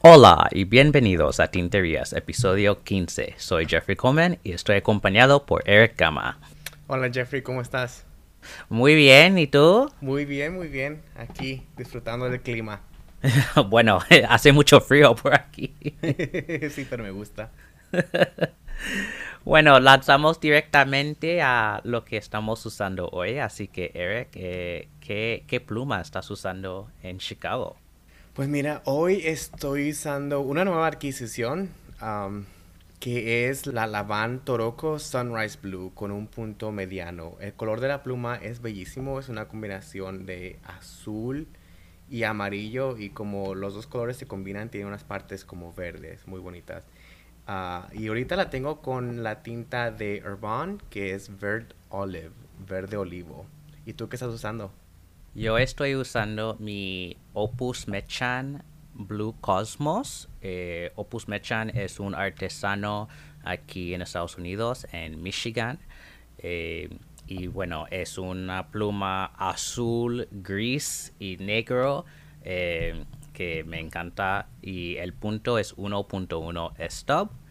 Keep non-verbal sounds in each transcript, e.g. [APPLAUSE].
Hola y bienvenidos a Tinterías, episodio 15. Soy Jeffrey Coleman y estoy acompañado por Eric Gama. Hola Jeffrey, ¿cómo estás? Muy bien, ¿y tú? Muy bien, muy bien. Aquí disfrutando del clima. [LAUGHS] bueno, [LAUGHS] hace mucho frío por aquí. [LAUGHS] sí, pero me gusta. Bueno, lanzamos directamente a lo que estamos usando hoy. Así que, Eric, eh, ¿qué, pluma estás usando en Chicago? Pues mira, hoy estoy usando una nueva adquisición que es la Lavan Toroco Sunrise Blue con un punto mediano. El color de la pluma es bellísimo, es una combinación de azul, y amarillo y como los dos colores se combinan tiene unas partes como verdes muy bonitas. Ah, y ahorita la tengo con la tinta de Urban que es Verde Olive, verde olivo. ¿Y tú qué estás usando? Yo estoy usando mi Opus Mechan Blue Cosmos. Eh, Opus Mechan es un artesano aquí en Estados Unidos, en Michigan. Eh, y bueno, es una pluma azul, gris y negro eh, que me encanta y el punto es 1.1 stop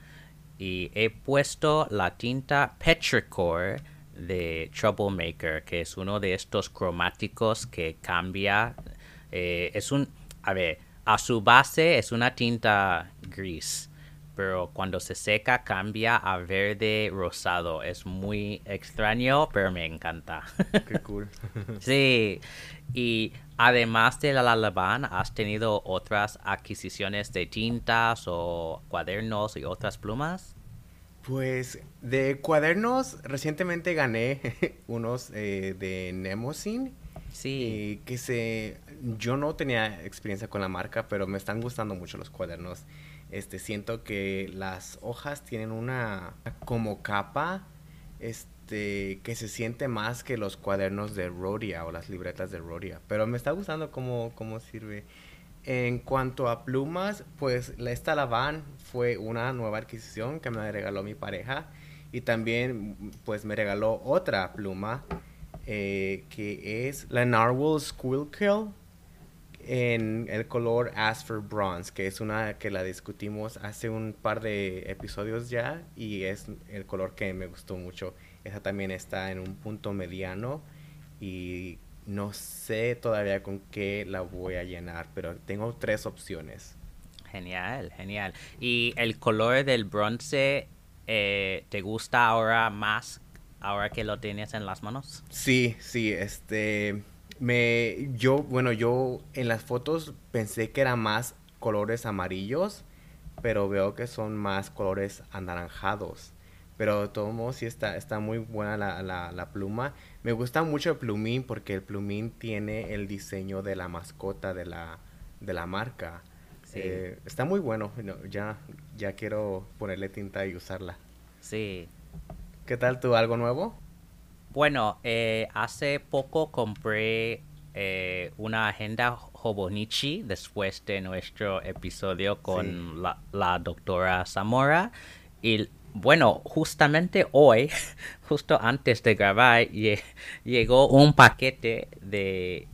y he puesto la tinta Petrichor de Troublemaker que es uno de estos cromáticos que cambia eh, es un a ver a su base es una tinta gris pero cuando se seca cambia a verde rosado. Es muy extraño, pero me encanta. [LAUGHS] Qué cool. [LAUGHS] sí, y además de la Lalaban, ¿has tenido otras adquisiciones de tintas o cuadernos y otras plumas? Pues de cuadernos recientemente gané [LAUGHS] unos eh, de Nemosin. Sí. que se yo no tenía experiencia con la marca, pero me están gustando mucho los cuadernos. Este, siento que las hojas tienen una como capa este, que se siente más que los cuadernos de Rodia o las libretas de Rodia. Pero me está gustando cómo, cómo sirve. En cuanto a plumas, pues esta Lavan fue una nueva adquisición que me regaló mi pareja. Y también pues me regaló otra pluma eh, que es la Narwhal Squilkill en el color Asper Bronze, que es una que la discutimos hace un par de episodios ya y es el color que me gustó mucho. Esa también está en un punto mediano y no sé todavía con qué la voy a llenar, pero tengo tres opciones. Genial, genial. ¿Y el color del bronce eh, te gusta ahora más, ahora que lo tienes en las manos? Sí, sí, este me, yo, bueno, yo en las fotos pensé que eran más colores amarillos, pero veo que son más colores anaranjados. Pero de todos modos sí está, está muy buena la, la, pluma. Me gusta mucho el plumín porque el plumín tiene el diseño de la mascota de la, de la marca. Eh, está muy bueno. ya, ya quiero ponerle tinta y usarla. Sí. ¿Qué tal tú? ¿Algo nuevo? Bueno, eh, hace poco compré eh, una agenda Hobonichi después de nuestro episodio con la, doctora Zamora. Y bueno, justamente hoy, [LAUGHS] justo antes de grabar, llegó un paquete de,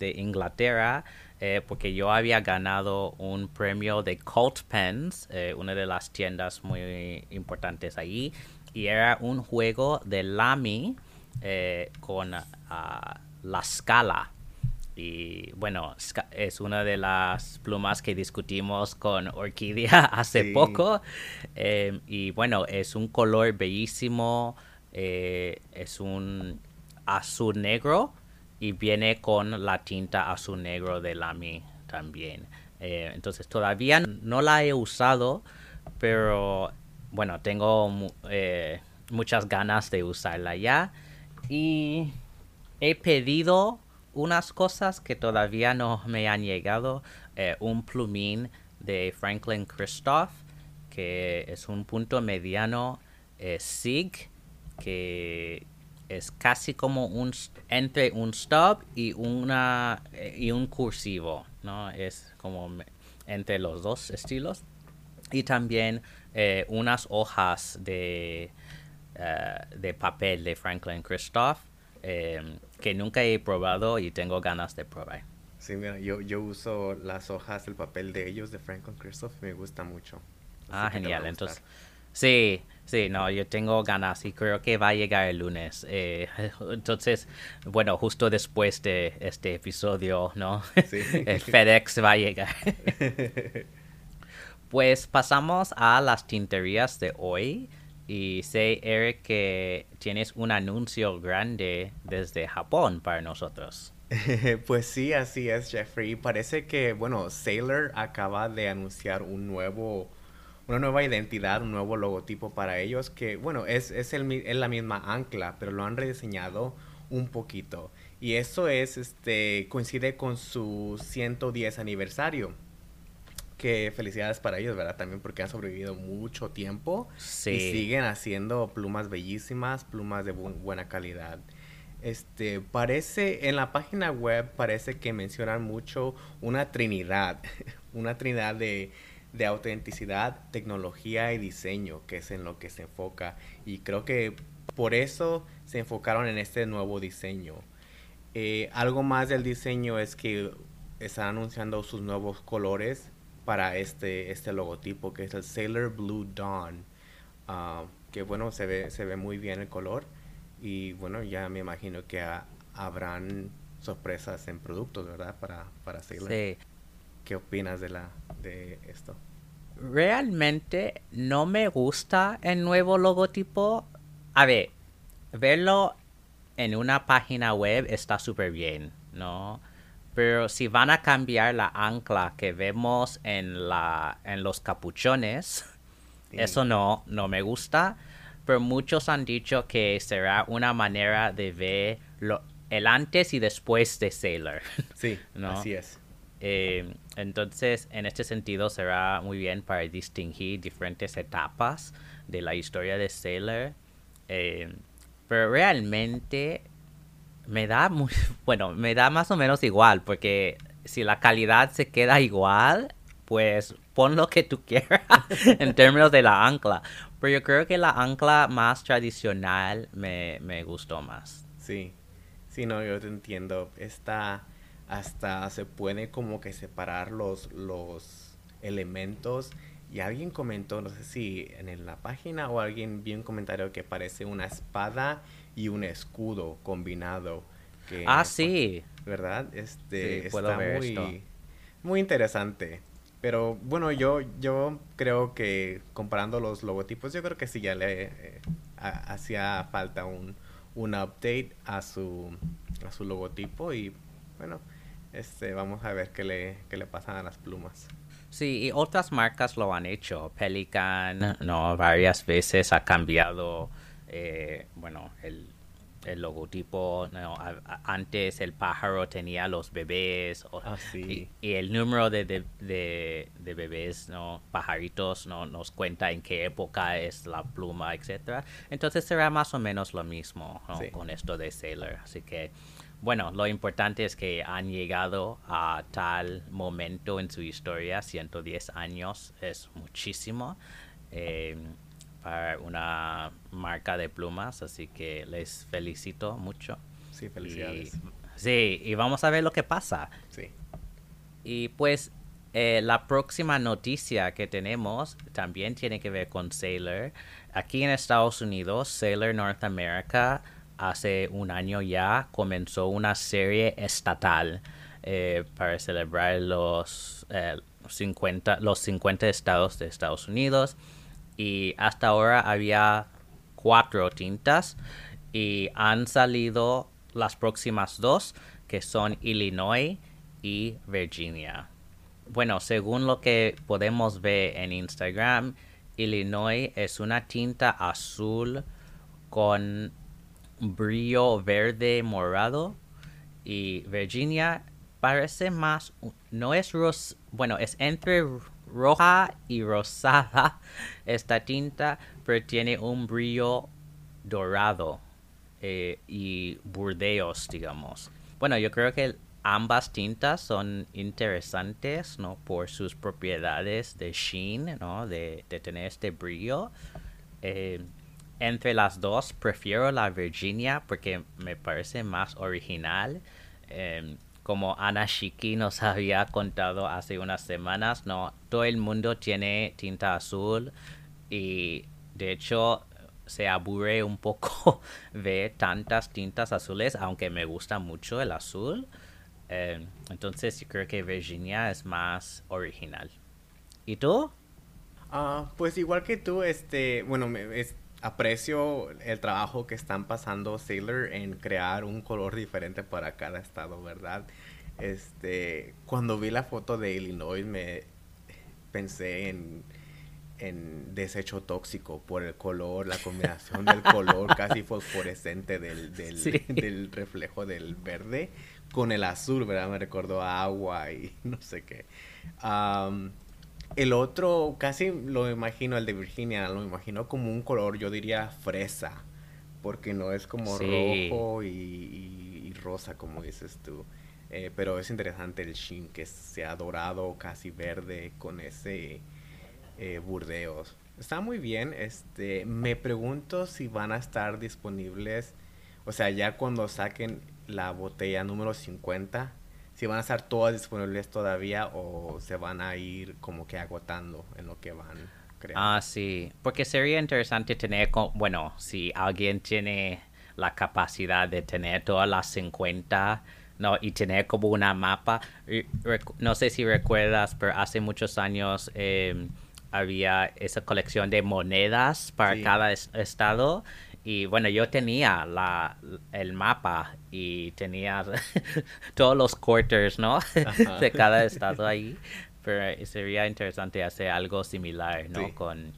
Inglaterra. Eh, porque yo había ganado un premio de Cult Pens, una de las tiendas muy importantes ahí, y era un juego de Lamy eh, con ah, la scala. Y bueno, es una de las plumas que discutimos con Orquídea [LAUGHS] hace poco. Em, y bueno, es un color bellísimo. Eh, es un azul negro y viene con la tinta azul negro de Lamy también. Eh, entonces todavía no la he usado, pero bueno, tengo muchas ganas de usarla ya. Y he pedido unas cosas que todavía no me han llegado. Eh, un plumín de Franklin Christoph, que es un punto mediano eh, SIG, que es casi como un entre un stop y una eh, y un cursivo, ¿no? Es como entre los dos estilos. Y también unas hojas de eh, de papel de Franklin Christoph em, que nunca he probado y tengo ganas de probar. Sí, mira, yo, yo uso las hojas del papel de ellos, de Franklin Christoph, me gusta mucho. ah, genial. Entonces, sí, sí, no, yo tengo ganas y creo que va a llegar el lunes. Eh, [LAUGHS] entonces, bueno, justo después de este episodio, ¿no? Sí. [LAUGHS] el FedEx va a llegar. [LAUGHS] pues pasamos a las tinterías de hoy. Y sé, Eric, que tienes un anuncio grande desde Japón para nosotros. [LAUGHS] pues sí, así es, Jeffrey. Parece que, bueno, Sailor acaba de anunciar un nuevo, una nueva identidad, un nuevo logotipo para ellos, que, bueno, es, es, el, es la misma ancla, pero lo han rediseñado un poquito. Y eso es, este, coincide con su 110 aniversario que felicidades para ellos, ¿verdad? También porque han sobrevivido mucho tiempo sí. y siguen haciendo plumas bellísimas, plumas de buena calidad. Este, parece, en la página web parece que mencionan mucho una trinidad, [LAUGHS] una trinidad de, de autenticidad, tecnología y diseño, que es en lo que se enfoca. Y creo que por eso se enfocaron en este nuevo diseño. Eh, algo más del diseño es que están anunciando sus nuevos colores para este, este logotipo que es el Sailor Blue Dawn. Ah, que bueno, se ve, se ve muy bien el color y bueno, ya me imagino que habrán sorpresas en productos, ¿verdad? Para, para Sailor. Sí. ¿Qué opinas de, la, de esto? Realmente no me gusta el nuevo logotipo. A ver, verlo en una página web está súper bien, ¿no? Pero si van a cambiar la ancla que vemos en, la, en los capuchones, eso no, no me gusta. Pero muchos han dicho que será una manera de ver lo, el antes y después de Sailor. [LAUGHS] Sí, así es. Eh, entonces, en este sentido, será muy bien para distinguir diferentes etapas de la historia de Sailor. Eh, pero realmente me da muy, [LAUGHS] bueno, me da más o menos igual, porque si la calidad se queda igual, pues pon lo que tú [LAUGHS] quieras en términos de la ancla. Pero yo creo que la ancla más tradicional me, me gustó más. Sí, sí, no, yo te entiendo. Esta hasta se puede como que separar los, los elementos. Y alguien comentó, no sé si en la página o alguien vio un comentario que parece una espada y un escudo combinado. Que, ah, sí. ¿Verdad? Este, está muy, muy interesante. Pero bueno, yo, yo creo que comparando los logotipos, yo creo que sí ya le eh, hacía falta un, un update a su, a su logotipo y bueno, este, vamos a ver qué le, qué le pasan a las plumas. Sí, y otras marcas lo han hecho. Pelican, no, varias veces ha cambiado eh, bueno, el, el logotipo, antes el pájaro tenía los bebés ah, y, el número de, de, bebés, ¿no? pajaritos, ¿no? nos cuenta en qué época es la pluma, etcétera. Entonces será más o menos lo mismo con esto de Sailor. Así que, bueno, lo importante es que han llegado a tal momento en su historia, 110 años es muchísimo. Eh, para una marca de plumas, así que les felicito mucho. Sí, felicidades. sí, y vamos a ver lo que pasa. Sí. Y pues eh, la próxima noticia que tenemos también tiene que ver con Sailor. Aquí en Estados Unidos, Sailor North America hace un año ya comenzó una serie estatal eh, para celebrar los, 50, eh, los 50 estados de Estados Unidos y hasta ahora había cuatro tintas y han salido las próximas dos que son Illinois y Virginia. Bueno, según lo que podemos ver en Instagram, Illinois es una tinta azul con brillo verde morado y Virginia parece más no es ros bueno es entre roja y rosada esta tinta, tiene un brillo dorado eh, y burdeos, digamos. Bueno, yo creo que ambas tintas son interesantes, ¿no? Por sus propiedades de sheen, ¿no? De, tener este brillo. Eh, entre las dos, prefiero la Virginia porque me parece más original. Em, como Ana Shiki nos [LAUGHS] había contado hace unas semanas, no todo el mundo tiene tinta azul y de hecho se aburre un poco [LAUGHS] de tantas tintas azules, aunque me gusta mucho el azul. Em, entonces yo creo que Virginia es más original. ¿Y tú? Ah, pues igual que tú, este, bueno, me, aprecio el trabajo que están pasando Sailor en crear un color diferente para cada estado, ¿verdad? Este, cuando vi la foto de Illinois me pensé en, en desecho tóxico por el color, la combinación del color [LAUGHS] casi fosforescente del, del, reflejo del verde con el azul, ¿verdad? Me recordó agua y [LAUGHS] no sé qué. El otro, casi lo imagino, el de Virginia, lo imagino como un color, yo diría fresa, porque no es como rojo y, rosa, como dices tú. Eh, pero es interesante el shin que sea dorado, casi verde, con ese eh, burdeos. Está muy bien. Este, me pregunto si van a estar disponibles, o sea, ya cuando saquen la botella número 50, si van a estar todas disponibles todavía o se van a ir como que agotando en lo que van creando. Ah, sí, porque sería interesante tener, bueno, si alguien tiene la capacidad de tener todas las 50, ¿no? Y tener como una mapa. No sé si recuerdas, pero hace muchos años em, había esa colección de monedas para cada estado y bueno, yo tenía la, el mapa y tenía [LAUGHS] todos los quarters, ¿no? [LAUGHS] de cada estado ahí. Pero sería interesante hacer algo similar, ¿no? Con,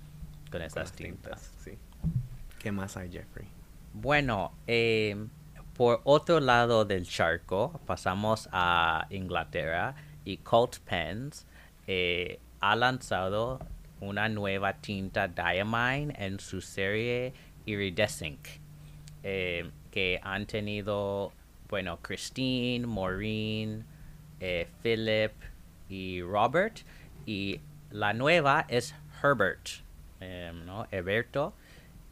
con esas tintas. Sí. ¿Qué más hay, Jeffrey? Bueno, em, por otro lado del charco, pasamos a Inglaterra y Colt Pens eh, ha lanzado una nueva tinta Diamine en su serie Iridescent, eh, que han tenido, bueno, Christine, Maureen, eh, Philip y Robert. Y la nueva es Herbert, em, ¿no? Eberto.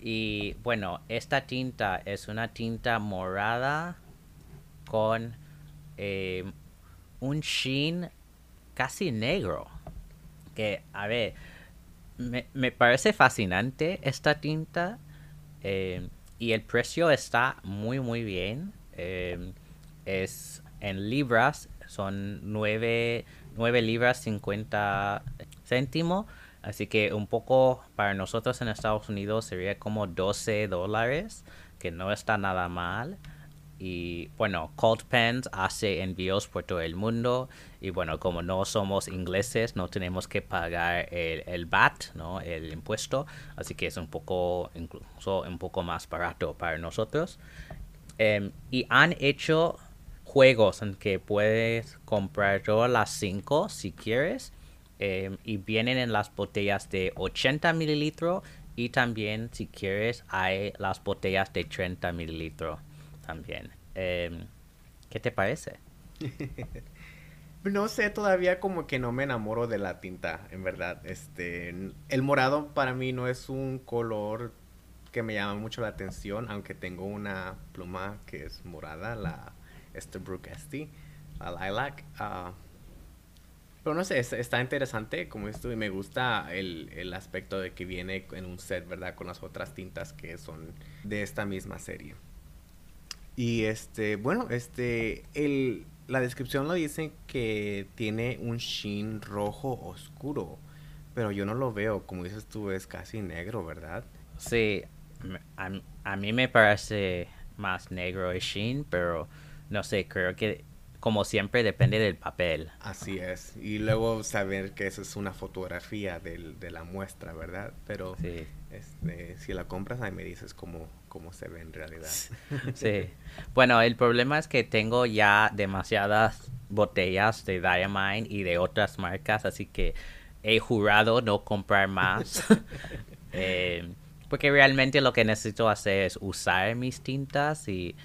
Y bueno, esta tinta es una tinta morada con un sheen casi negro. Que, a ver, me, me parece fascinante esta tinta eh, y el precio está muy, muy bien. Eh, es en libras, son 9, libras 50 céntimos. Así que un poco para nosotros en Estados Unidos sería como 12 dólares, que no está nada mal. Y bueno, Cold Pens hace envíos por todo el mundo. Y bueno, como no somos ingleses, no tenemos que pagar el, el VAT, ¿no? El impuesto. Así que es un poco, incluso un poco más barato para nosotros. Em, y han hecho juegos en que puedes comprar todas las 5 si quieres. Em, y vienen en las botellas de 80 mililitros. Y también, si quieres, hay las botellas de 30 mililitros también. Em, ¿Qué te parece? [LAUGHS] no sé, todavía como que no me enamoro de la tinta, en verdad. Este, el morado para mí no es un color que me llama mucho la atención, aunque tengo una pluma que es morada, la Esterbrook Esty, la Lilac. Uh, pero no sé, está interesante como esto y me gusta el, el, aspecto de que viene en un set, ¿verdad? Con las otras tintas que son de esta misma serie. Y este, bueno, este, el, la descripción lo dice que tiene un sheen rojo oscuro, pero yo no lo veo, como dices tú, es casi negro, ¿verdad? Sí, a, a mí me parece más negro el sheen, pero no sé, creo que como siempre depende del papel. Así es. Y luego saber que eso es una fotografía del, de la muestra, ¿verdad? Pero este, si la compras ahí me dices cómo, cómo se ve en realidad. [LAUGHS] Sí. Bueno, el problema es que tengo ya demasiadas botellas de Diamine y de otras marcas, así que he jurado no comprar más. [LAUGHS] Eh, porque realmente lo que necesito hacer es usar mis tintas y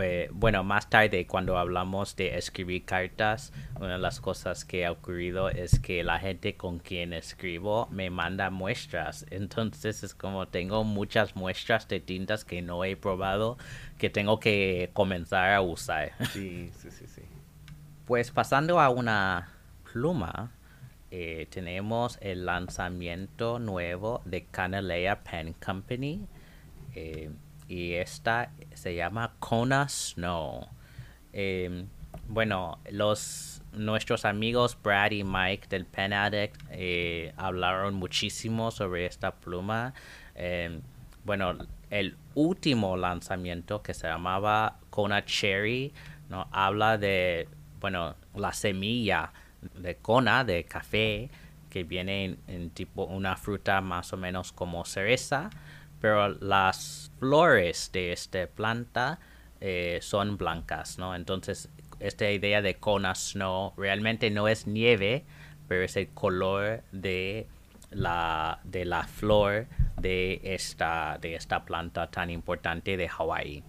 eh, bueno, más tarde cuando hablamos de escribir cartas, una de las cosas que ha ocurrido es que la gente con quien escribo me manda muestras. [LAUGHS] Entonces es como tengo muchas muestras de tintas que no he probado que tengo que comenzar a usar. [LAUGHS] Sí, sí, sí, sí. Pues pasando a una pluma, eh, tenemos el lanzamiento nuevo de Canalea Pen Company. Eh, y esta se llama Kona Snow. Em, bueno, los nuestros amigos Brad y Mike del Pen Addict eh, hablaron muchísimo sobre esta pluma. Em, bueno, el último lanzamiento que se llamaba Kona Cherry, ¿no? Habla de, bueno, la semilla de Kona, de café, que viene en tipo una fruta más o menos como cereza pero las flores de esta planta eh, son blancas, ¿no? Entonces, esta idea de Kona Snow realmente no es nieve, pero es el color de la, de la flor de esta, de esta planta tan importante de Hawái.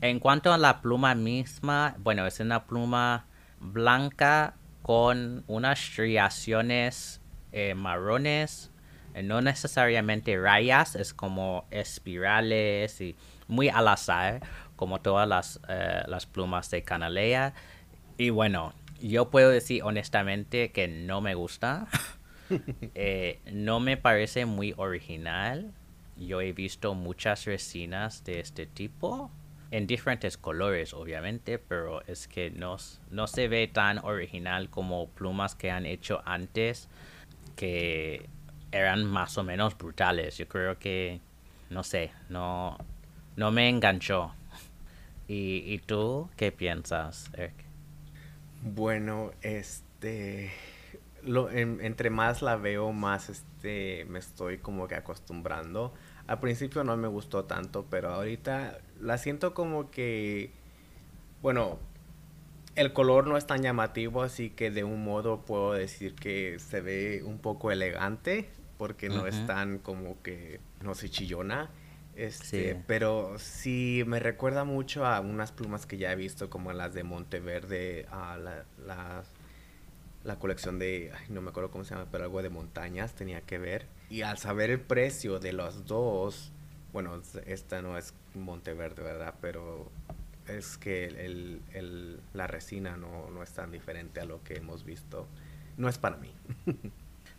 En cuanto a la pluma misma, bueno, es una pluma blanca con unas striaciones eh, marrones no necesariamente rayas, es como espirales y muy al azar, como todas las, eh, las plumas de canalea. Y bueno, yo puedo decir honestamente que no me gusta. [LAUGHS] Eh, no me parece muy original. Yo he visto muchas resinas de este tipo en diferentes colores, obviamente, pero es que no, no se ve tan original como plumas que han hecho antes que eran más o menos brutales. Yo creo que, no sé, no, no me enganchó. [LAUGHS] ¿Y, y tú qué piensas, Eric? Bueno, este, lo, entre más la veo, más este, me estoy como que acostumbrando. Al principio no me gustó tanto, pero ahorita la siento como que, bueno, el color no es tan llamativo, así que de un modo puedo decir que se ve un poco elegante porque no es tan como que, no sé, chillona. Este, Pero sí me recuerda mucho a unas plumas que ya he visto, como las de Monteverde, a la, la, la colección de, no me acuerdo cómo se llama, pero algo de montañas tenía que ver. Y al saber el precio de los dos, bueno, esta no es Monteverde, ¿verdad? Pero es que el, el, la resina no, no es tan diferente a lo que hemos visto. No es para mí. [LAUGHS]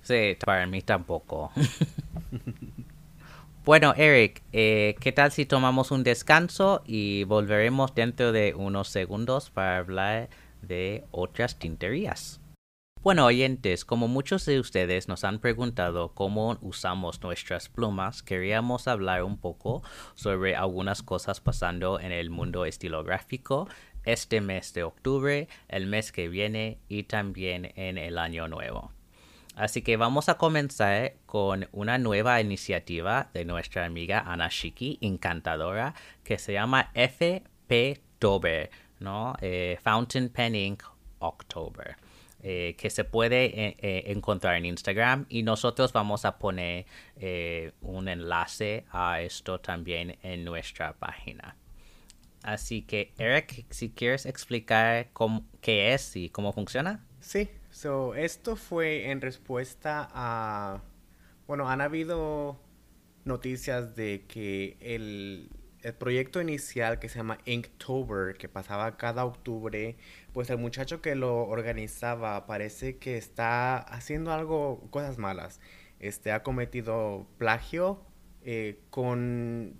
Sí, para mí tampoco. [LAUGHS] bueno, Eric, eh, ¿qué tal si tomamos un descanso y volveremos dentro de unos segundos para hablar de otras tinterías? Bueno, oyentes, como muchos de ustedes nos han preguntado cómo usamos nuestras plumas, queríamos hablar un poco sobre algunas cosas pasando en el mundo estilográfico este mes de octubre, el mes que viene y también en el año nuevo. Así que vamos a comenzar con una nueva iniciativa de nuestra amiga Anashiki, encantadora, que se llama FP Tober, ¿no? Eh, Fountain Pen Ink October. Eh, que se puede eh, encontrar en Instagram y nosotros vamos a poner un enlace a esto también en nuestra página. Así que Eric, si quieres explicar qué es y cómo funciona. Sí, So, esto fue en respuesta a, bueno, han habido noticias de que el, el proyecto inicial que se llama Inktober, que pasaba cada octubre, pues el muchacho que lo organizaba parece que está haciendo algo, cosas malas. Este ha cometido plagio eh, con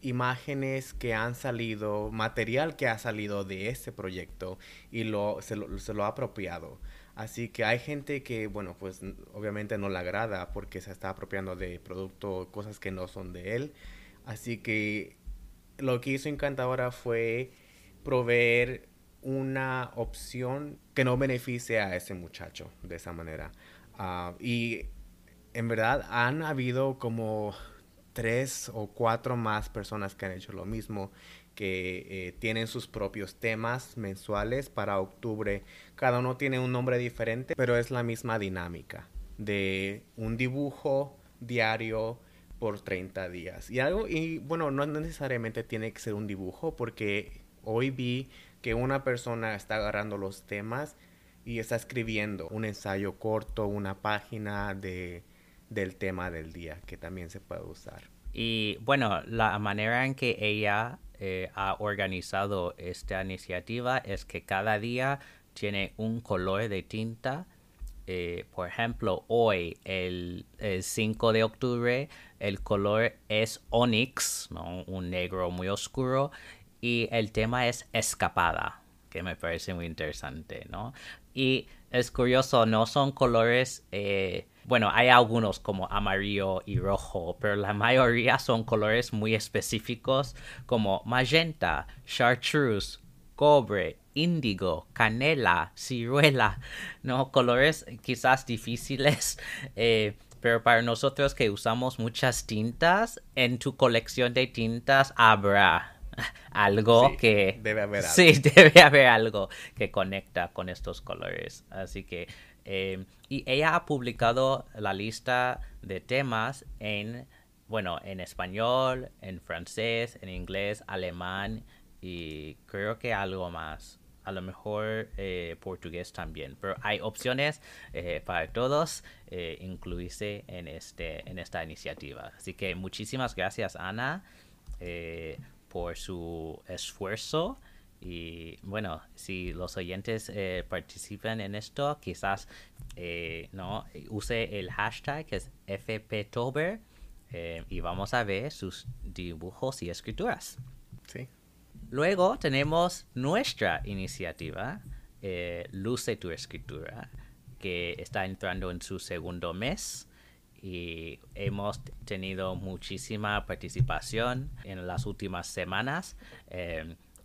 imágenes que han salido, material que ha salido de ese proyecto y lo, se, lo, se lo ha apropiado. Así que hay gente que, bueno, pues obviamente no le agrada porque se está apropiando de producto, cosas que no son de él. Así que lo que hizo Encantadora fue proveer una opción que no beneficie a ese muchacho de esa manera. Ah, y en verdad han habido como tres o cuatro más personas que han hecho lo mismo que eh, tienen sus propios temas mensuales para octubre. Cada uno tiene un nombre diferente, pero es la misma dinámica de un dibujo diario por 30 días. Y algo, y bueno, no necesariamente tiene que ser un dibujo porque hoy vi que una persona está agarrando los temas y está escribiendo un ensayo corto, una página de, del tema del día que también se puede usar. Y bueno, la manera en que ella eh, ha organizado esta iniciativa es que cada día tiene un color de tinta. Eh, por ejemplo, hoy, el, 5 de octubre, el color es onyx, ¿no? un negro muy oscuro, y el tema es escapada, que me parece muy interesante, ¿no? Y es curioso, no son colores eh, bueno, hay algunos como amarillo y rojo, pero la mayoría son colores muy específicos como magenta, chartreuse, cobre, índigo, canela, ciruela, [LAUGHS] ¿no? Colores quizás difíciles, [LAUGHS] eh, pero para nosotros que usamos muchas tintas, en tu colección de tintas habrá [LAUGHS] algo que... Debe haber algo. Sí, debe haber algo que conecta con estos colores. Así que eh, y ella ha publicado la lista de temas en, bueno, en español, en francés, en inglés, alemán y creo que algo más. A lo mejor eh, portugués también. Pero hay opciones eh, para todos incluirse en, este, en esta iniciativa. Así que muchísimas gracias, Ana, por su esfuerzo y bueno, si los oyentes eh, participan en esto, quizás eh, no use el hashtag que es FPTober eh, y vamos a ver sus dibujos y escrituras. Sí. Luego tenemos nuestra iniciativa, Luce tu escritura, que está entrando en su segundo mes y hemos tenido muchísima participación en las últimas semanas.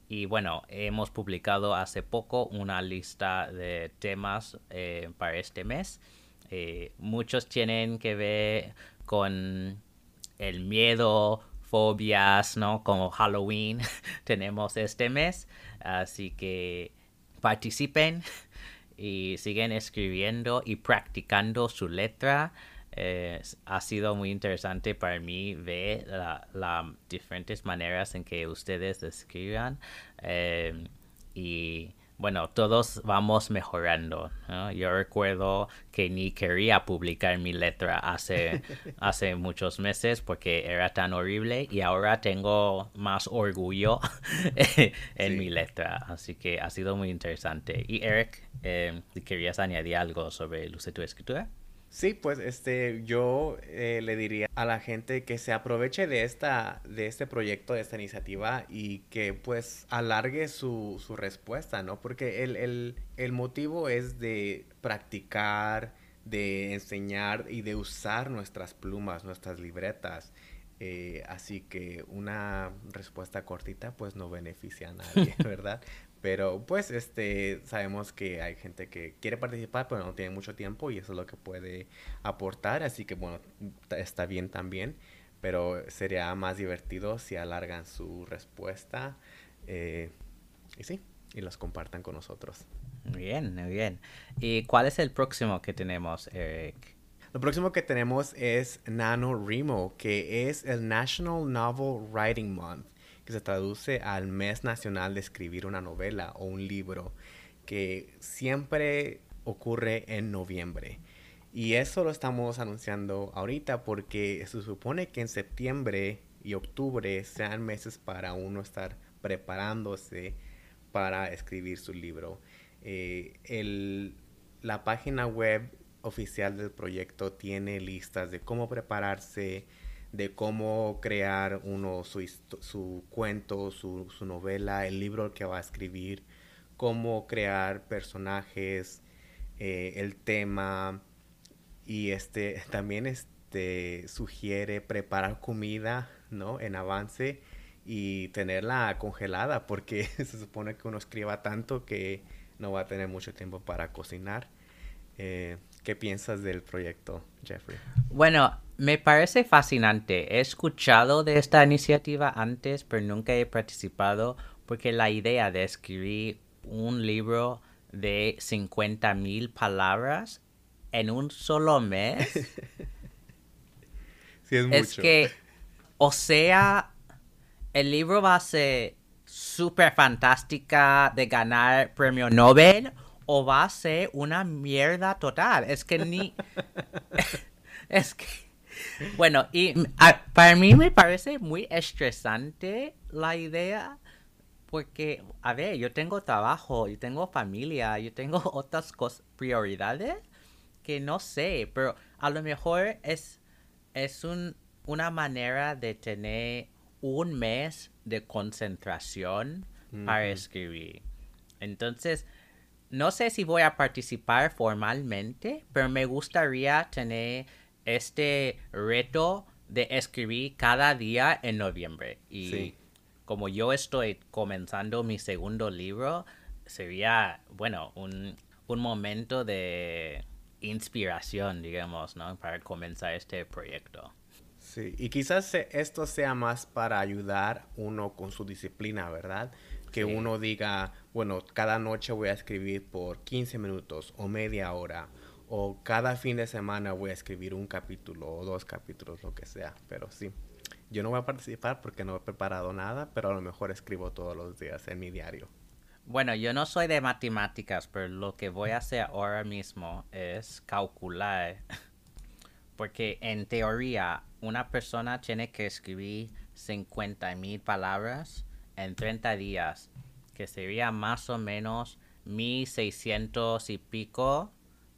Y bueno, hemos publicado hace poco una lista de temas eh, para este mes. Eh, muchos tienen que ver con el miedo, fobias, ¿no? Como Halloween [LAUGHS] tenemos este mes. Así que participen y siguen escribiendo y practicando su letra ha sido muy interesante para mí ver las diferentes maneras en que ustedes escriban em, y bueno, todos vamos mejorando. Yo recuerdo que ni quería publicar mi letra hace, [LAUGHS] hace muchos meses porque era tan horrible y ahora tengo más orgullo [LAUGHS] en mi letra. Así que ha sido muy interesante. Y Eric, eh, ¿querías añadir algo sobre Luce tu escritura? Sí, pues este, yo eh, le diría a la gente que se aproveche de esta, de este proyecto, de esta iniciativa y que pues alargue su, su respuesta, ¿no? Porque el, el, el motivo es de practicar, de enseñar y de usar nuestras plumas, nuestras libretas. Eh, así que una respuesta cortita pues no beneficia a nadie, [LAUGHS] ¿verdad? Pero pues este sabemos que hay gente que quiere participar pero no tiene mucho tiempo y eso es lo que puede aportar, así que bueno, está bien también, pero sería más divertido si alargan su respuesta eh, y sí, y los compartan con nosotros. Muy bien, muy bien. ¿Y cuál es el próximo que tenemos, Eric? Lo próximo que tenemos es NaNoWriMo, que es el National Novel Writing Month que se traduce al mes nacional de escribir una novela o un libro, que siempre ocurre en noviembre. Y eso lo estamos anunciando ahorita porque se supone que en septiembre y octubre sean meses para uno estar preparándose para escribir su libro. Eh, la página web oficial del proyecto tiene listas de cómo prepararse, de cómo crear uno su, su cuento, su, su, novela, el libro que va a escribir, cómo crear personajes, eh, el tema y este [LAUGHS] también este sugiere preparar comida, ¿no? En avance y tenerla congelada porque [LAUGHS] se supone que uno escriba tanto que no va a tener mucho tiempo para cocinar. Eh, ¿Qué piensas del proyecto, Jeffrey? Bueno, me parece fascinante. He escuchado de esta iniciativa antes, pero nunca he participado porque la idea de escribir un libro de 50 mil palabras en un solo mes [LAUGHS] sí, es, es que, o sea, el libro va a ser súper fantástica de ganar premio Nobel o va a ser una mierda total. Es que ni... [LAUGHS] [LAUGHS] es que... Bueno, y para mí me parece muy estresante la idea porque, a ver, yo tengo trabajo, yo tengo familia, yo tengo [LAUGHS] otras cosas, prioridades que no sé, pero a lo mejor es, es un, una manera de tener un mes de concentración para escribir. Entonces, no sé si voy a participar formalmente, pero me gustaría tener este reto de escribir cada día en noviembre. Y como yo estoy comenzando mi segundo libro, sería, bueno, un, un momento de inspiración, digamos, ¿no? Para comenzar este proyecto. Sí, y quizás esto sea más para ayudar uno con su disciplina, ¿verdad? Que uno diga, bueno, cada noche voy a escribir por 15 minutos o media hora, o cada fin de semana voy a escribir un capítulo o dos capítulos, lo que sea. Pero sí, yo no voy a participar porque no he preparado nada, pero a lo mejor escribo todos los días en mi diario. Bueno, yo no soy de matemáticas, pero lo que voy a hacer ahora mismo es calcular [LAUGHS] porque en teoría, una persona tiene que escribir 50 mil palabras en 30 días, que sería más o menos 1600 y pico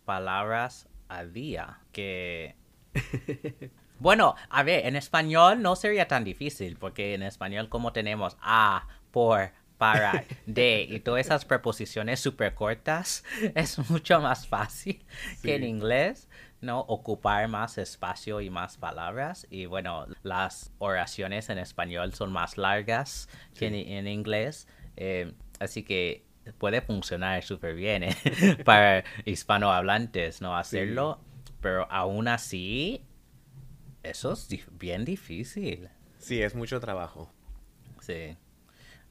palabras al día. Que. [LAUGHS] bueno, a ver, en español no sería tan difícil, porque en español, como tenemos a, por, para, de y todas esas preposiciones súper cortas, [LAUGHS] es mucho más fácil que en inglés. ¿No? Ocupar más espacio y más palabras. Y bueno, las oraciones en español son más largas que en, inglés. Eh, así que puede funcionar súper bien ¿eh? [LAUGHS] para hispanohablantes, ¿no? Hacerlo. Pero aún así, eso es bien difícil. Sí, es mucho trabajo. Sí.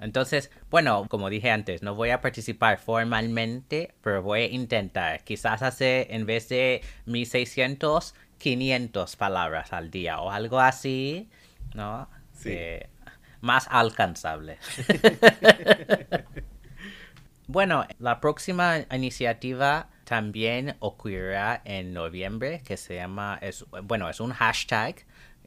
Entonces, bueno, como dije antes, no voy a participar formalmente, pero voy a intentar. Quizás hacer, en vez de 1600, 500 palabras al día o algo así, ¿no? Sí. Eh, más alcanzable. [LAUGHS] bueno, la próxima iniciativa también ocurrirá en noviembre, que se llama, es, bueno, es un hashtag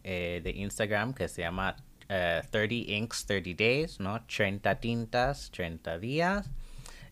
eh, de Instagram que se llama 30 eh, Inks, 30 Days, ¿no? 30 tintas, 30 días.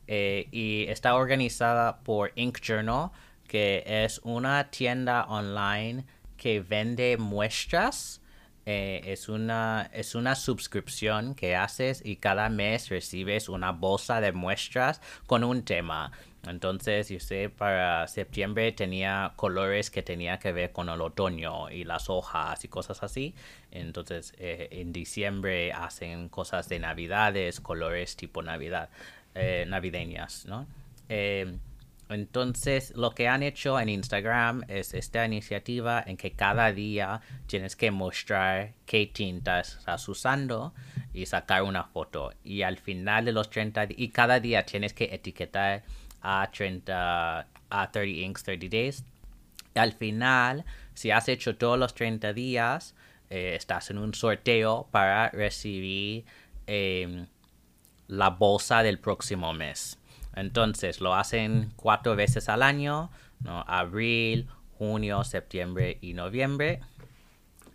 Eh, y está organizada por Ink Journal, que es una tienda online que vende muestras. Eh, es, una, es una suscripción que haces y cada mes recibes una bolsa de muestras con un tema. Entonces, yo sé, para septiembre tenía colores que tenía que ver con el otoño y las hojas y cosas así. Entonces, eh, en diciembre hacen cosas de navidades, colores tipo navidad, eh, navideñas, ¿no? Em, entonces, lo que han hecho en Instagram es esta iniciativa en que cada día tienes que mostrar qué tintas estás usando y sacar una foto. Y al final de los 30 y cada día tienes que etiquetar a 30, a 30 inks, 30 days. Al final, si has hecho todos los 30 días, eh, estás en un sorteo para recibir em, la bolsa del próximo mes. Entonces, lo hacen cuatro veces al año. Abril, junio, septiembre y noviembre.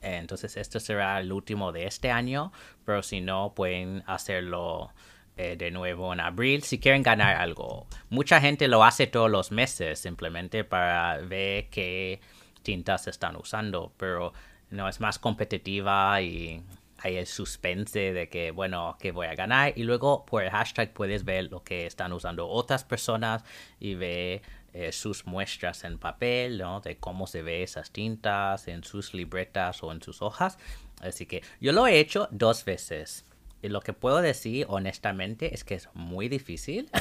Entonces, esto será el último de este año, pero si no, pueden hacerlo eh, de nuevo en abril si quieren ganar algo. Mucha gente lo hace todos los meses simplemente para ver qué tintas están usando, pero no es más competitiva y hay el suspense de que, bueno, que voy a ganar. Y luego por el hashtag puedes ver lo que están usando otras personas y ver eh, sus muestras en papel, ¿no? De cómo se ve esas tintas en sus libretas o en sus hojas. Así que yo lo he hecho dos veces. Y lo que puedo decir honestamente es que es muy difícil. [LAUGHS]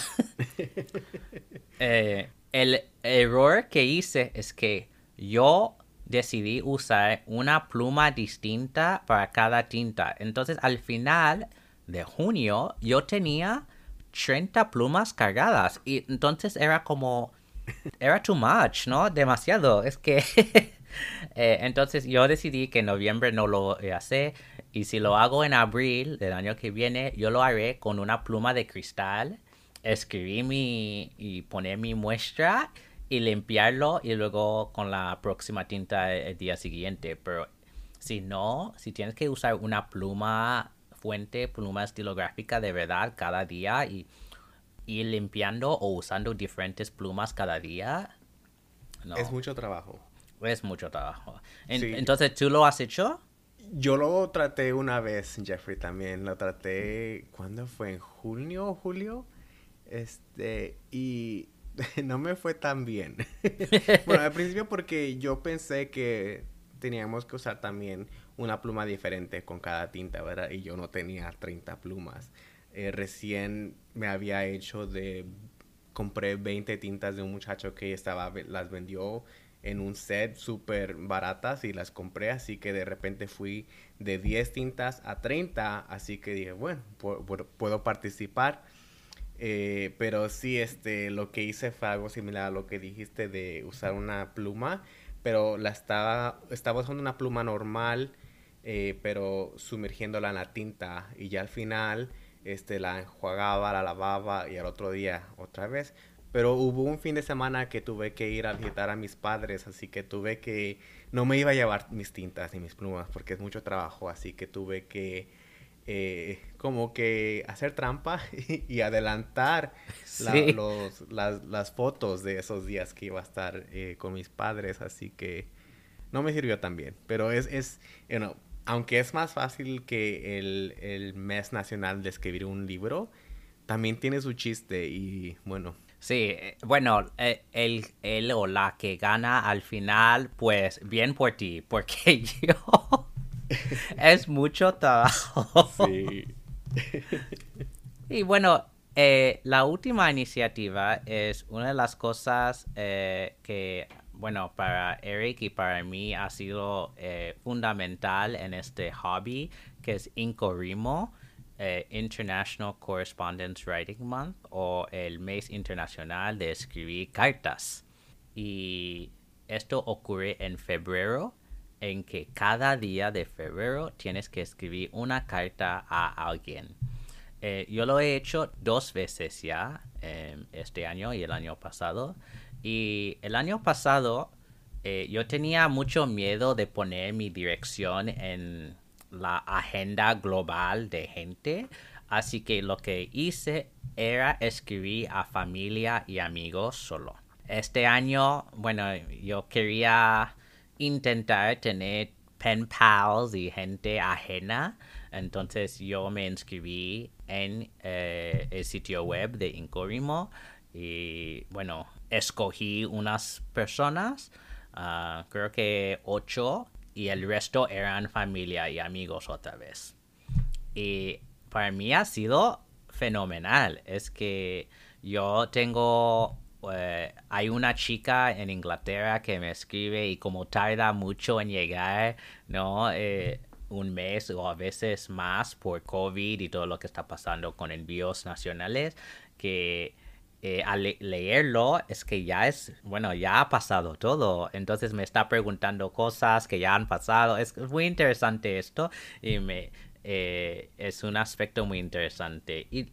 Eh, el error que hice es que yo decidí usar una pluma distinta para cada tinta. Entonces al final de junio yo tenía 30 plumas cargadas. Y entonces era como... Era too much, ¿no? Demasiado. Es que... [LAUGHS] Eh, entonces yo decidí que en noviembre no lo voy a hacer y si lo hago en abril del año que viene, yo lo haré con una pluma de cristal, escribir mi y poner mi muestra y limpiarlo y luego con la próxima tinta el día siguiente. Pero si no, si tienes que usar una pluma fuente, pluma estilográfica de verdad cada día y ir limpiando o usando diferentes plumas cada día, no. Es mucho trabajo. Es mucho trabajo. Entonces, ¿tú lo has hecho? Yo lo traté una vez, Jeffrey, también. Lo traté, ¿cuándo fue? ¿En junio o julio? Este, y [LAUGHS] no me fue tan bien. [LAUGHS] bueno, al principio porque yo pensé que teníamos que usar también una pluma diferente con cada tinta, ¿verdad? Y yo no tenía 30 plumas. Eh, recién me había hecho de... Compré 20 tintas de un muchacho que estaba, las vendió en un set súper baratas y las compré, así que de repente fui de 10 tintas a 30, así que dije, bueno, puedo participar. Eh, pero sí, este, lo que hice fue algo similar a lo que dijiste de usar una pluma, pero la estaba, estaba usando una pluma normal, eh, pero sumergiéndola en la tinta y ya al final este, la enjuagaba, la lavaba y al otro día otra vez. Pero hubo un fin de semana que tuve que ir a visitar a mis padres, así que tuve que... No me iba a llevar mis tintas ni mis plumas porque es mucho trabajo, así que tuve que eh, como que hacer trampa [LAUGHS] y, adelantar las, fotos de esos días que iba a estar eh, con mis padres, así que no me sirvió tan bien. Pero es, es aunque es más fácil que el, el mes nacional de escribir un libro, también tiene su chiste y bueno, Sí, eh, bueno, eh, el, el o la que gana al final, pues bien por ti, porque [LAUGHS] yo es mucho trabajo. Sí. y bueno, eh, la última iniciativa es una de las cosas que, bueno, para Eric y para mí ha sido fundamental en este hobby, que es Incorimo. Eh, International Correspondence Writing Month o el mes internacional de escribir cartas. Y esto ocurre en febrero, en que cada día de febrero tienes que escribir una carta a alguien. Eh, yo lo he hecho dos veces ya, em, este año y el año pasado. Y el año pasado eh, yo tenía mucho miedo de poner mi dirección en la agenda global de gente. Así que lo que hice era escribir a familia y amigos solo. Este año, bueno, yo quería intentar tener pen pals y gente ajena. Entonces yo me inscribí en eh, el sitio web de Incorimo y bueno, escogí unas personas, ah, creo que ocho, y el resto eran familia y amigos otra vez. Y para mí ha sido fenomenal. Es que yo tengo eh, hay una chica en Inglaterra que me escribe y como tarda mucho en llegar, ¿no? Eh, un mes o a veces más por COVID y todo lo que está pasando con envíos nacionales, que eh, al leerlo es que ya es, bueno, ya ha pasado todo. Entonces me está preguntando cosas que ya han pasado. Es, muy interesante esto y me, eh, es un aspecto muy interesante. Y,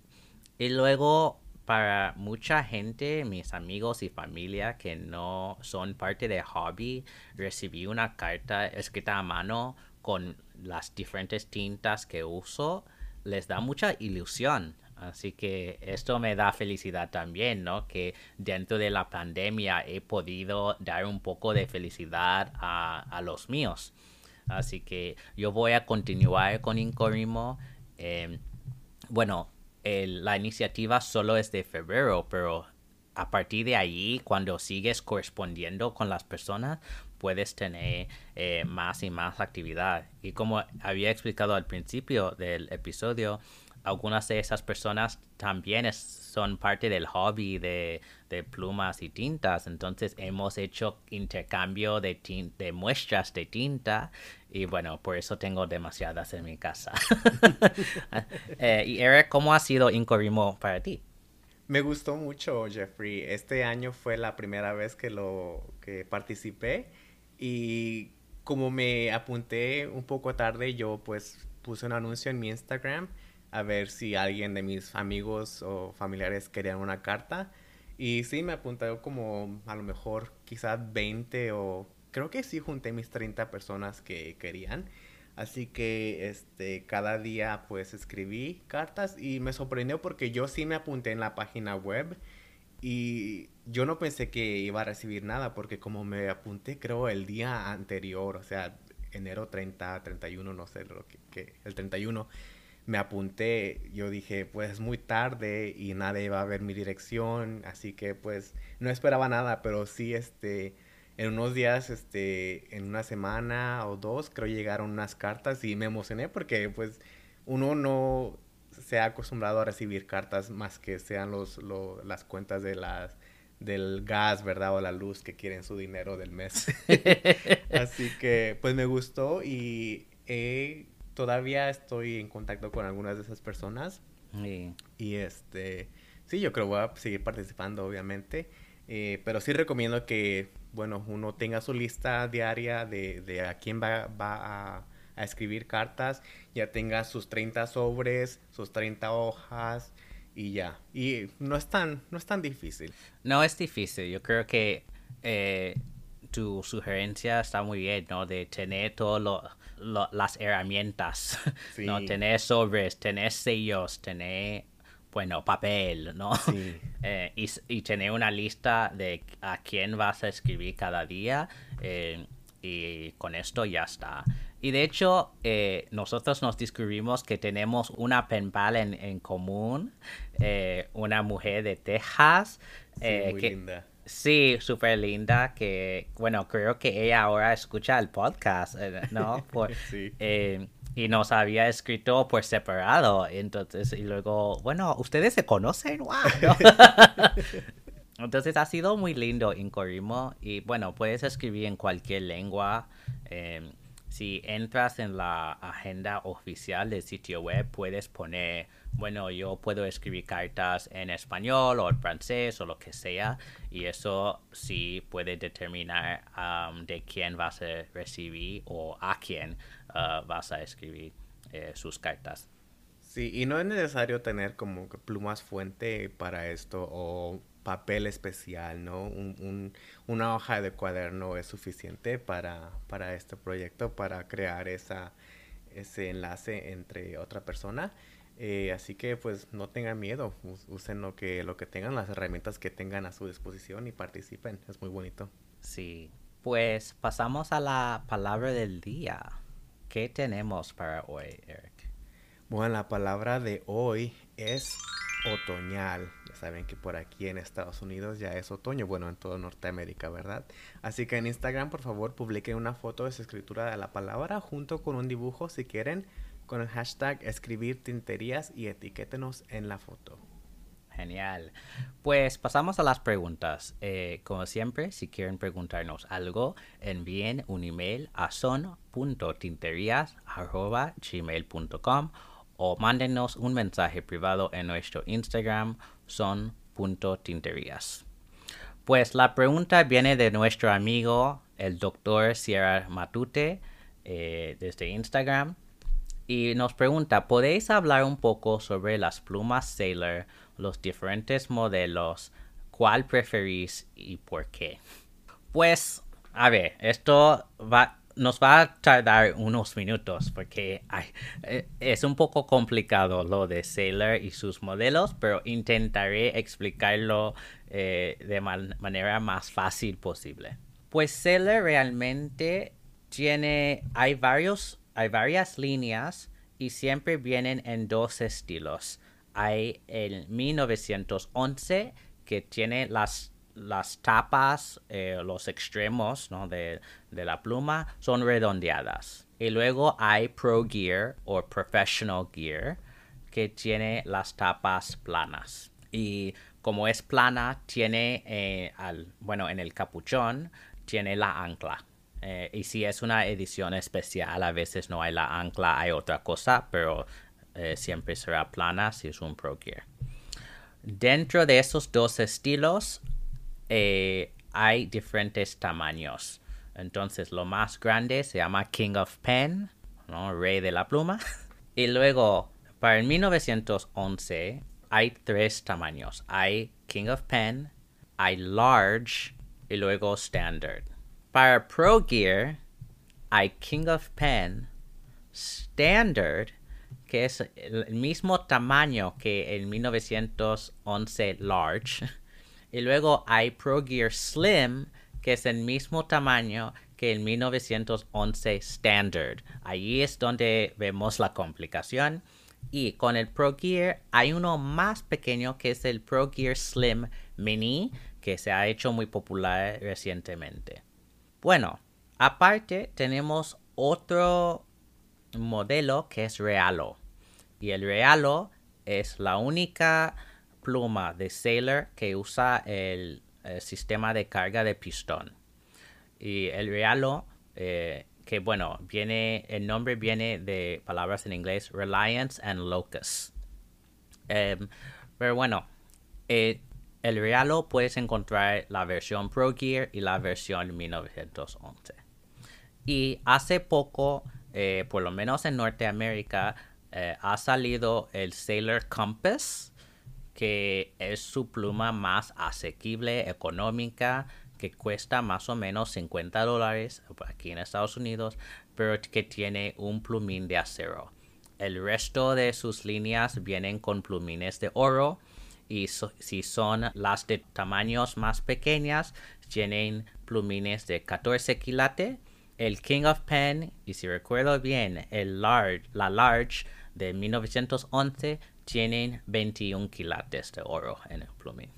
y luego para mucha gente, mis amigos y familia que no son parte de hobby, recibí una carta escrita a mano con las diferentes tintas que uso. Les da mucha ilusión Así que esto me da felicidad también, ¿no? Que dentro de la pandemia he podido dar un poco de felicidad a, los míos. Así que yo voy a continuar con Incorimo. Em, bueno, la iniciativa solo es de febrero, pero a partir de ahí, cuando sigues correspondiendo con las personas, puedes tener eh, más y más actividad. Y como había explicado al principio del episodio, algunas de esas personas también son parte del hobby de, plumas y tintas. Entonces hemos hecho intercambio de, muestras de tinta y bueno, por eso tengo demasiadas en mi casa. [LAUGHS] Eh, y Eric, ¿cómo ha sido Incorimo para ti? Me gustó mucho, Jeffrey. Este año fue la primera vez que lo que participé Y como me apunté un poco tarde, yo pues puse un anuncio en mi Instagram a ver si alguien de mis amigos o familiares querían una carta. Y sí, me apunté como a lo mejor quizás 20 o creo que sí junté mis 30 personas que querían. Así que este cada día pues escribí cartas y me sorprendió porque yo sí me apunté en la página web y yo no pensé que iba a recibir nada porque como me apunté creo el día anterior, o sea, enero 30, 31, no sé lo que, que el 31 me apunté, yo dije, pues muy tarde y nadie iba a ver mi dirección, así que pues no esperaba nada, pero sí este en unos días, este, en una semana o dos, creo llegaron unas cartas y me emocioné porque pues uno no se ha acostumbrado a recibir cartas más que sean los, las cuentas de las del gas, ¿verdad? O la luz que quieren su dinero del mes. [LAUGHS] [LAUGHS] Así que pues me gustó y todavía estoy en contacto con algunas de esas personas. Y este, sí, yo creo que voy a seguir participando, obviamente. Eh, pero sí recomiendo que bueno, uno tenga su lista diaria de, a quién va, a, escribir cartas, ya tenga sus 30 sobres, sus 30 hojas y ya. Y no es tan, no es tan difícil. No es difícil, yo creo que eh, tu sugerencia está muy bien, ¿no? De tener todas las herramientas, [LAUGHS] ¿no? Tener sobres, tener sellos, tener bueno, papel, ¿no? Sí. [LAUGHS] Eh, y, tener una lista de a quién vas a escribir cada día eh, y con esto ya está. Y de hecho, eh, nosotros nos descubrimos que tenemos una pen pal en, común, una mujer de Texas. Sí, muy linda. Sí, súper linda, que bueno, creo que ella ahora escucha el podcast, ¿no? [LAUGHS] sí y nos había escrito por separado. Entonces, y luego, bueno, ustedes se conocen, wow. [LAUGHS] Entonces ha sido muy lindo Incorimo y bueno, puedes escribir en cualquier lengua. Em, si entras en la agenda oficial del sitio web, puedes poner, bueno, yo puedo escribir cartas en español o en francés o lo que sea, y eso sí puede determinar de quién vas a recibir o a quién uh, vas a escribir eh, sus cartas. Sí, y no es necesario tener como plumas fuente para esto o papel especial, ¿no? Un, una hoja de cuaderno es suficiente para, para este proyecto, para crear esa, ese enlace entre otra persona. Eh, así que pues no tengan miedo, usen lo que, lo que tengan, las herramientas que tengan a su disposición y participen, es muy bonito. Sí, pues pasamos a la palabra del día. ¿Qué tenemos para hoy, Eric? Bueno, la palabra de hoy es otoñal. Saben que por aquí en Estados Unidos ya es otoño, bueno, en todo Norteamérica, ¿verdad? Así que en Instagram, por favor, publiquen una foto de su escritura de la palabra junto con un dibujo, si quieren, con el hashtag escribir tinterías y etiquétenos en la foto. Genial. Pues pasamos a las preguntas. Eh, como siempre, si quieren preguntarnos algo, envíen un email a son.tinterías.gmail.com o mándenos un mensaje privado en nuestro Instagram son.tinterías. Pues la pregunta viene de nuestro amigo el doctor Sierra Matute eh, desde Instagram y nos pregunta, ¿podéis hablar un poco sobre las plumas Sailor, los diferentes modelos, cuál preferís y por qué? Pues, a ver, esto va, nos va a tardar unos minutos porque eh, es un poco complicado lo de Sailor y sus modelos, pero intentaré explicarlo eh, de manera más fácil posible. Pues Sailor realmente tiene, hay varios, hay varias líneas y siempre vienen en dos estilos. Hay el 1911 que tiene las las tapas, eh, los extremos de, la pluma son redondeadas. Y luego hay Pro Gear o Professional Gear que tiene las tapas planas. Y como es plana, tiene, eh, al, bueno, en el capuchón, tiene la ancla. Eh, y si es una edición especial, a veces no hay la ancla, hay otra cosa, pero siempre será plana si es un Pro Gear. Dentro de esos dos estilos eh, hay diferentes tamaños. Entonces, lo más grande se llama King of Pen, ¿no? Rey de la pluma. [LAUGHS] y luego, para el 1911, hay tres tamaños. Hay King of Pen, hay Large y luego Standard. Para Pro Gear, hay King of Pen, Standard, que es el mismo tamaño que el 1911 Large. [LAUGHS] Y luego hay Pro Gear Slim, que es el mismo tamaño que el 1911 Standard. Allí es donde vemos la complicación. Y con el Pro Gear hay uno más pequeño que es el Pro Gear Slim Mini, que se ha hecho muy popular recientemente. Bueno, aparte tenemos otro modelo que es Realo. Y el Realo es la única pluma de Sailor que usa el eh, sistema de carga de pistón. Y el realo, eh, que bueno, viene, el nombre viene de palabras en inglés, reliance and locus. Em, pero bueno, eh, el realo puedes encontrar la versión Pro Gear y la versión 1911. Y hace poco, por lo menos en Norteamérica, ha salido el Sailor Compass, que es su pluma más asequible, económica, que cuesta más o menos 50 dólares aquí en Estados Unidos, pero que tiene un plumín de acero. El resto de sus líneas vienen con plumines de oro y si son las de tamaños más pequeñas, tienen plumines de 14 quilates. El King of Pen, y si recuerdo bien, el large, la Large de 1911 tienen 21 quilates de oro en el plumín.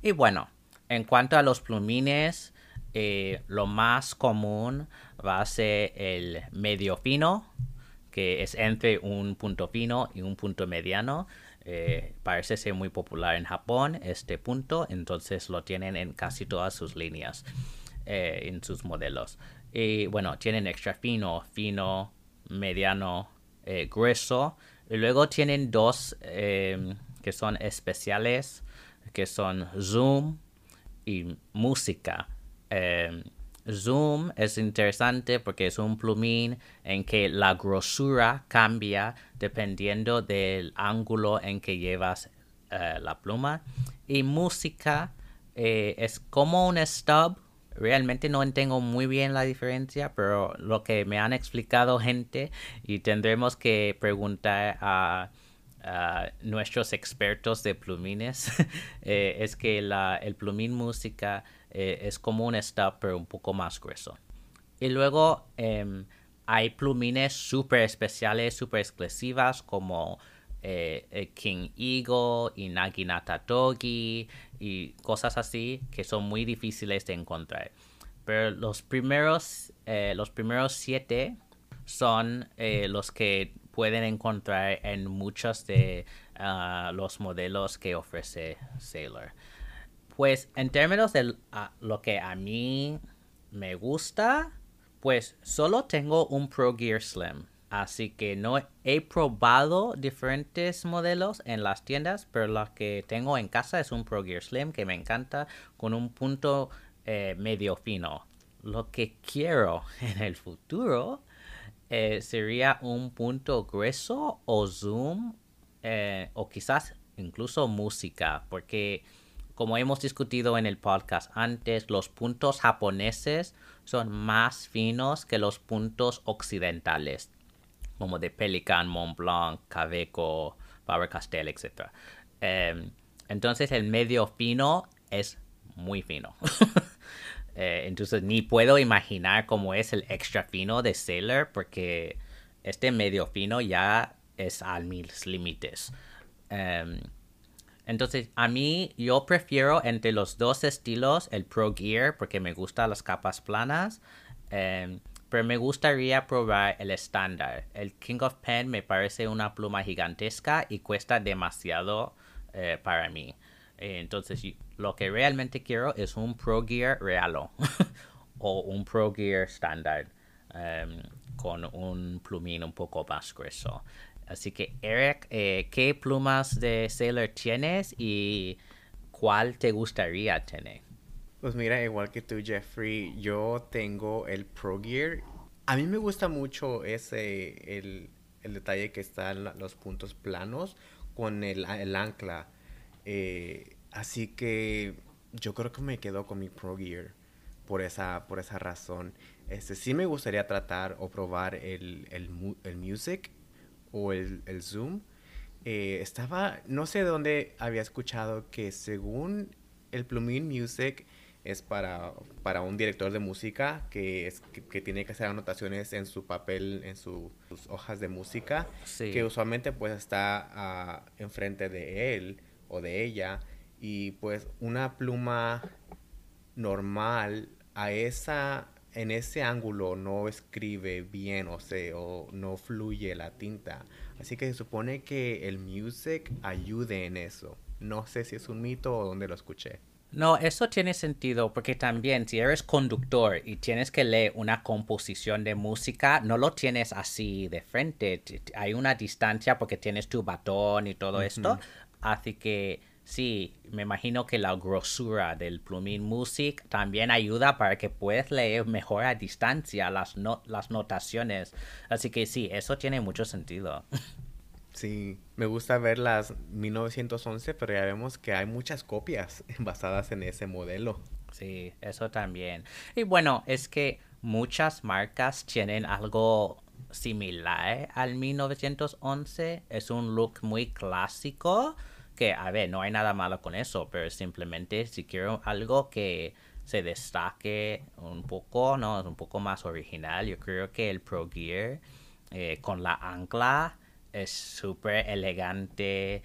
Y bueno, en cuanto a los plumines, eh, lo más común va a ser el medio fino, que es entre un punto fino y un punto mediano. Eh, parece ser muy popular en Japón este punto, entonces lo tienen en casi todas sus líneas, eh, en sus modelos. Y bueno, tienen extra fino, fino, mediano, grueso y luego tienen dos em, que son especiales, que son Zoom y música. Em, Zoom es interesante porque es un plumín en que la grosura cambia dependiendo del ángulo en que llevas eh, la pluma. Y música eh, es como un stub realmente no entiendo muy bien la diferencia, pero lo que me han explicado gente y tendremos que preguntar a, nuestros expertos de plumines [LAUGHS] eh, es que el plumín música eh, es como un stop pero un poco más grueso. Y luego em, hay plumines súper especiales, súper exclusivas como eh, King Eagle y Naginata Togi y cosas así que son muy difíciles de encontrar. Pero los primeros, eh, los primeros siete son eh, los que pueden encontrar en muchos de ah, los modelos que ofrece Sailor. Pues en términos de lo que a mí me gusta, pues solo tengo un Pro Gear Slim. Así que no he probado diferentes modelos en las tiendas, pero lo que tengo en casa es un Pro Gear Slim que me encanta con un punto eh, medio fino. Lo que quiero [LAUGHS] en el futuro eh, sería un punto grueso o zoom eh, o quizás incluso música, porque como hemos discutido en el podcast antes, los puntos japoneses son más finos que los puntos occidentales como de Pelican, Mont Blanc, Caveco, Faber-Castell, etc. Em, entonces el medio fino es muy fino. [LAUGHS] Eh, entonces ni puedo imaginar cómo es el extra fino de Sailor porque este medio fino ya es a mis límites. Em, entonces a mí yo prefiero entre los dos estilos el Pro Gear porque me gustan las capas planas. Em, pero me gustaría probar el estándar. El King of Pen me parece una pluma gigantesca y cuesta demasiado eh, para mí. Entonces, lo que realmente quiero es un Pro Gear Realo [LAUGHS] o un Pro Gear Standard em, con un plumín un poco más grueso. Así que, Eric, eh, ¿qué plumas de Sailor tienes y cuál te gustaría tener? Pues mira, igual que tú, Jeffrey, yo tengo el Pro Gear. A mí me gusta mucho ese, el, el detalle que están los puntos planos con el, el ancla. Eh, así que yo creo que me quedo con mi Pro Gear por esa, por esa razón. Este, sí me gustaría tratar o probar el, el, el Music o el, el Zoom. Eh, estaba, no sé de dónde había escuchado que según el plumín Music es para, para un director de música que, es, que, tiene que hacer anotaciones en su papel, en sus hojas de música, que usualmente pues está uh, enfrente de él o de ella y pues una pluma normal a esa en ese ángulo no escribe bien o, sea, o no fluye la tinta. Así que se supone que el music ayude en eso. No sé si es un mito o dónde lo escuché. No, eso tiene sentido porque también si eres conductor y tienes que leer una composición de música, no lo tienes así de frente. Hay una distancia porque tienes tu batón y todo esto. Así que Sí, me imagino que la grosura del plumín Music también ayuda para que puedas leer mejor a distancia las, las notaciones. Así que sí, eso tiene mucho sentido. [LAUGHS] Sí, me gusta ver las 1911, pero ya vemos que hay muchas copias [LAUGHS] basadas en ese modelo. Sí, eso también. Y bueno, es que muchas marcas tienen algo similar al 1911. Es un look muy clásico que, a ver, no hay nada malo con eso, pero simplemente si quiero algo que se destaque un poco, ¿no? Es un poco más original. Yo creo que el Pro Gear eh, con la ancla es súper elegante.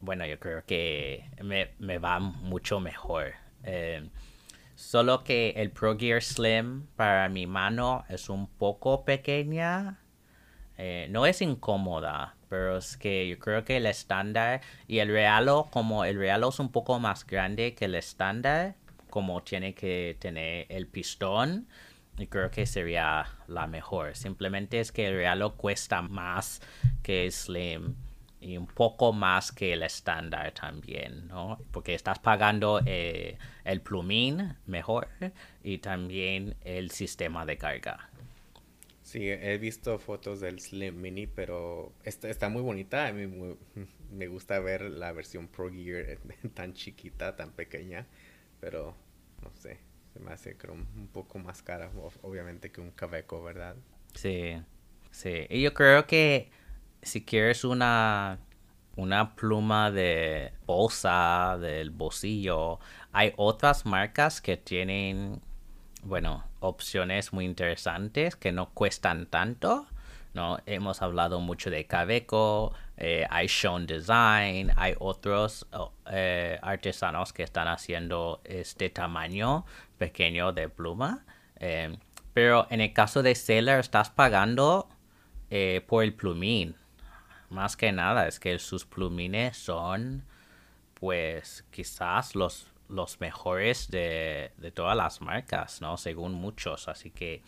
Bueno, yo creo que me, va mucho mejor. Eh, solo que el Pro Gear Slim para mi mano es un poco pequeña. Eh, no es incómoda, pero es que yo creo que el estándar y el realo, como el realo es un poco más grande que el estándar, como tiene que tener el pistón, y creo que sería la mejor. Simplemente es que el realo cuesta más que slim y un poco más que el estándar también, ¿no? Porque estás pagando eh, el plumín mejor y también el sistema de carga. Sí, he visto fotos del Slim Mini, pero está, está muy bonita. A mí [LAUGHS] me gusta ver la versión Pro Gear [LAUGHS] tan chiquita, tan pequeña, pero no sé, se me hace creo un poco más cara, obviamente, que un Caveco, ¿verdad? Sí, sí. Y yo creo que si quieres una, una pluma de bolsa, del bolsillo, hay otras marcas que tienen bueno, opciones muy interesantes que no cuestan tanto. ¿no? Hemos hablado mucho de Caveco, eh, hay Shown Design, hay otros eh, artesanos que están haciendo este tamaño pequeño de pluma. Eh, pero en el caso de Sailor estás pagando por el plumín. Más que nada, es que sus plumines son pues quizás los los mejores de, todas las marcas, ¿no? Según muchos. Así que,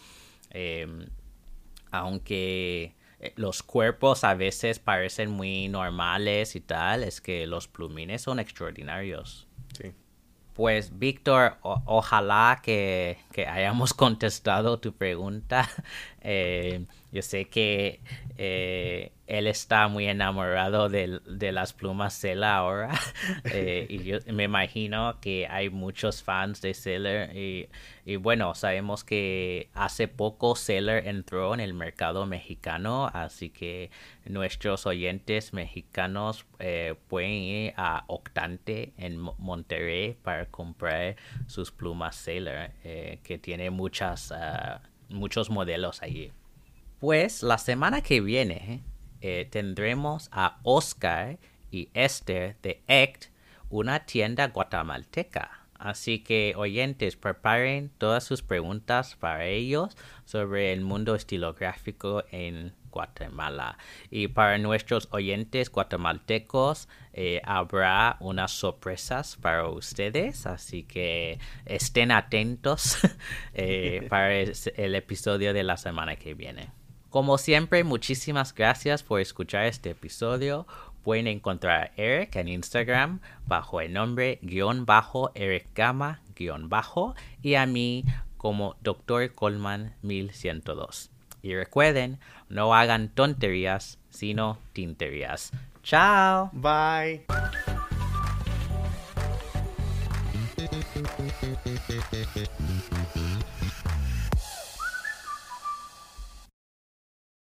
aunque eh, los cuerpos a veces parecen muy normales y tal, es que los plumines son extraordinarios. Sí. Pues Víctor, ojalá que, hayamos [LAUGHS] contestado tu pregunta. [LAUGHS] Eh, yo sé que eh, él está muy enamorado de, las plumas Sela ahora. [LAUGHS] Eh, y yo me imagino que hay muchos fans de Seller. Y, bueno, sabemos que hace poco Seller entró en el mercado mexicano. Así que nuestros oyentes mexicanos eh, pueden ir a Octante en Monterrey para comprar sus plumas Sailor. que tiene ah, muchos modelos allí. Pues la semana que viene eh, tendremos a Oscar y Esther de ECT, una tienda guatemalteca. Así que oyentes, preparen todas sus preguntas para ellos sobre el mundo estilográfico en Guatemala. Y para nuestros oyentes guatemaltecos eh, habrá unas sorpresas para ustedes, así que estén atentos [LAUGHS] eh, para el episodio de la semana que viene. Como siempre, muchísimas gracias por escuchar este episodio. Pueden encontrar a Eric en Instagram bajo el nombre guion bajo Eric Gama guion bajo y a mí como Dr. Coleman 1102. Y recuerden, no hagan tonterías, sino tinterías. Chao. Bye.